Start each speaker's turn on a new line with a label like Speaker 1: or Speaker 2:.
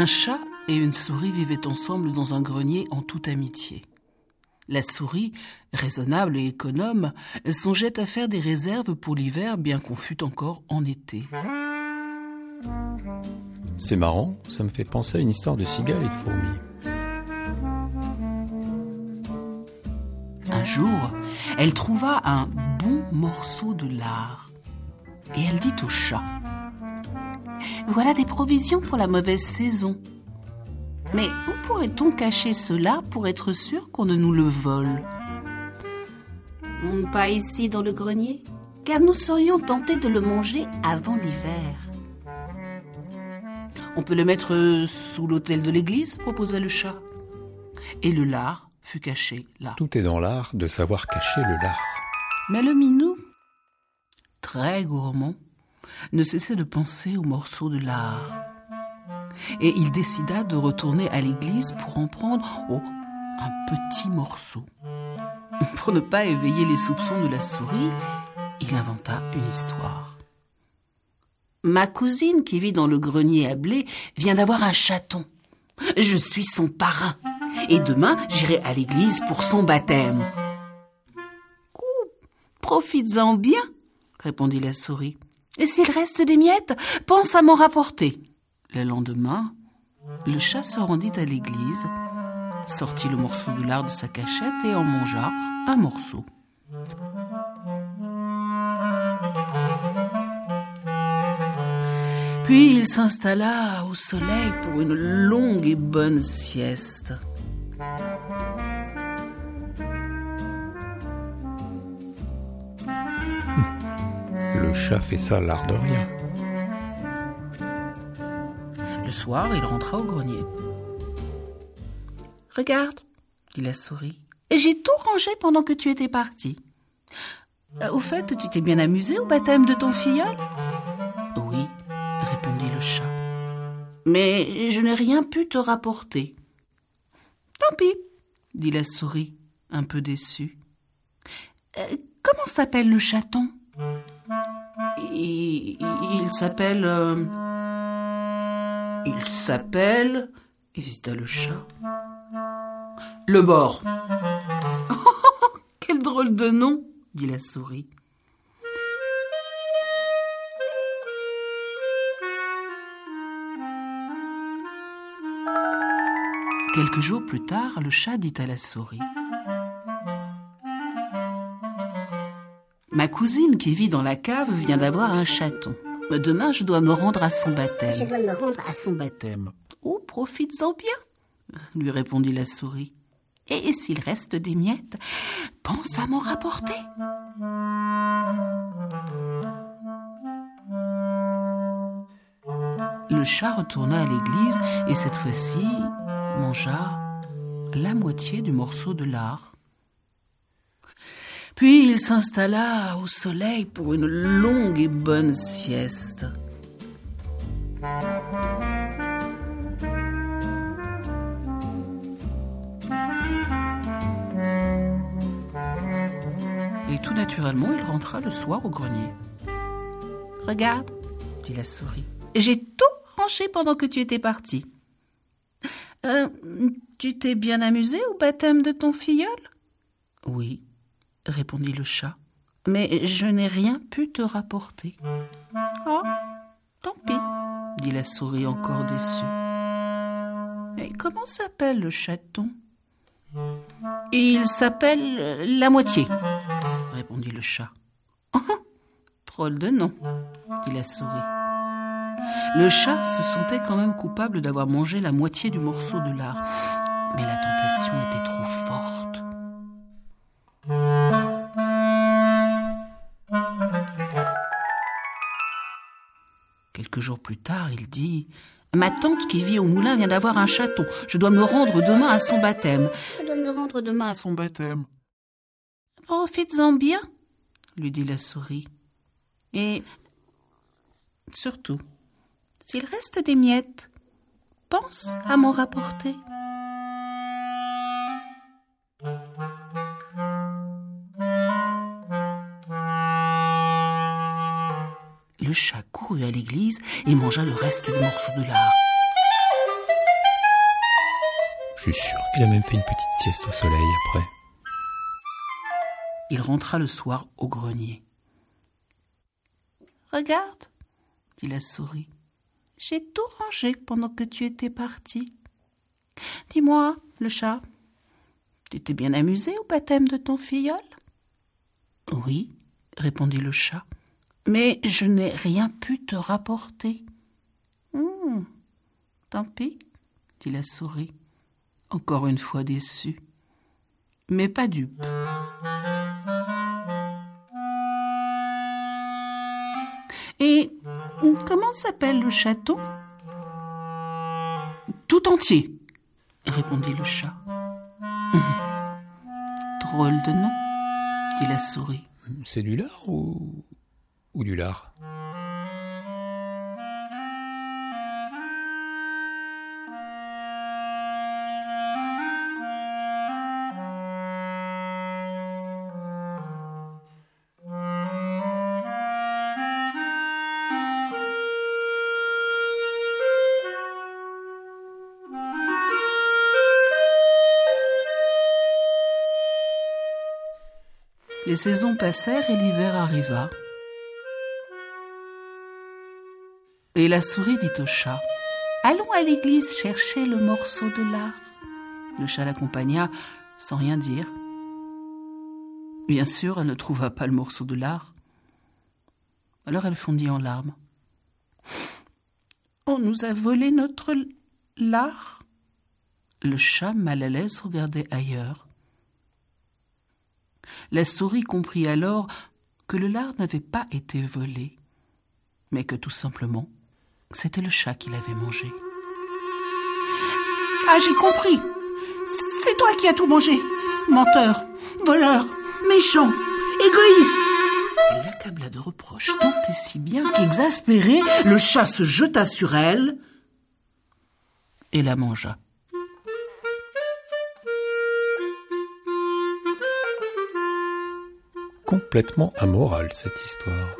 Speaker 1: Un chat et une souris vivaient ensemble dans un grenier en toute amitié. La souris, raisonnable et économe, songeait à faire des réserves pour l'hiver bien qu'on fût encore en été.
Speaker 2: C'est marrant, ça me fait penser à une histoire de cigales et de fourmis.
Speaker 1: Un jour, elle trouva un bon morceau de lard et elle dit au chat Voilà des provisions pour la mauvaise saison. Mais où pourrait-on cacher cela pour être sûr qu'on ne nous le vole? Pas ici dans le grenier, car nous serions tentés de le manger avant l'hiver. On peut le mettre sous l'autel de l'église, proposa le chat. Et le lard fut caché là.
Speaker 2: Tout est dans l'art de savoir cacher le lard.
Speaker 1: Mais le minou, très gourmand, ne cessait de penser au morceau de lard et il décida de retourner à l'église pour en prendre oh, un petit morceau. Pour ne pas éveiller les soupçons de la souris, il inventa une histoire. Ma cousine qui vit dans le grenier à blé vient d'avoir un chaton. Je suis son parrain et demain j'irai à l'église pour son baptême. Profites-en bien, répondit la souris. Et s'il reste des miettes, pense à m'en rapporter. Le lendemain, le chat se rendit à l'église, sortit le morceau de lard de sa cachette et en mangea un morceau. Puis il s'installa au soleil pour une longue et bonne sieste.
Speaker 2: Le chat fait ça l'art de rien.
Speaker 1: Le soir, il rentra au grenier. Regarde, dit la souris, j'ai tout rangé pendant que tu étais parti. Euh, au fait, tu t'es bien amusé au baptême de ton filleul? Oui, répondit le chat. Mais je n'ai rien pu te rapporter. Tant pis, dit la souris, un peu déçue. Euh, comment s'appelle le chaton? Il, s'appelle... Euh, il s'appelle, hésita le chat, le bord. Quel drôle de nom, dit la souris. Quelques jours plus tard, le chat dit à la souris. Ma cousine qui vit dans la cave vient d'avoir un chaton. Demain, je dois me rendre à son baptême.
Speaker 3: Je dois me rendre à son baptême.
Speaker 1: Oh, profites-en bien, lui répondit la souris. Et s'il reste des miettes, pense à m'en rapporter. Le chat retourna à l'église et cette fois-ci mangea la moitié du morceau de lard. Puis il s'installa au soleil pour une longue et bonne sieste. Et tout naturellement, il rentra le soir au grenier. Regarde, dit la souris, j'ai tout rangé pendant que tu étais parti. Euh, tu t'es bien amusé au baptême de ton filleul? Oui, répondit le chat. Mais je n'ai rien pu te rapporter. Oh, tant pis, dit la souris encore déçue. Et comment s'appelle le chaton? Il s'appelle la moitié, répondit le chat. Oh, drôle de nom, dit la souris. Le chat se sentait quand même coupable d'avoir mangé la moitié du morceau de lard, mais la tentation était trop forte. Quelques jours plus tard, il dit Ma tante qui vit au moulin vient d'avoir un chaton. Je dois me rendre demain à son baptême.
Speaker 3: Je dois me rendre demain à son baptême.
Speaker 1: Profites-en bien, lui dit la souris. Et surtout, s'il reste des miettes, pense à m'en rapporter. Le chat courut à l'église et mangea le reste du morceau de lard.
Speaker 2: Je suis sûr qu'il a même fait une petite sieste au soleil après.
Speaker 1: Il rentra le soir au grenier. Regarde, dit la souris, j'ai tout rangé pendant que tu étais parti. Dis-moi, le chat, tu t'es bien amusé au baptême de ton filleul? Oui, répondit le chat, mais je n'ai rien pu te rapporter. Hum, tant pis, dit la souris, encore une fois déçue, mais pas dupe. Et comment s'appelle le château? Tout entier, répondit le chat. Drôle de nom, dit la souris.
Speaker 2: C'est du lard ou, ou du lard
Speaker 1: Les saisons passèrent et l'hiver arriva. Et la souris dit au chat Allons à l'église chercher le morceau de lard. Le chat l'accompagna sans rien dire. Bien sûr, elle ne trouva pas le morceau de lard. Alors elle fondit en larmes. On nous a volé notre lard. Le chat, mal à l'aise, regardait ailleurs. La souris comprit alors que le lard n'avait pas été volé, mais que tout simplement, c'était le chat qui l'avait mangé. Ah, j'ai compris. C'est toi qui as tout mangé. Menteur, voleur, méchant, égoïste. Elle l'accabla de reproches tant et si bien qu'exaspéré, le chat se jeta sur elle et la mangea.
Speaker 2: complètement amoral cette histoire.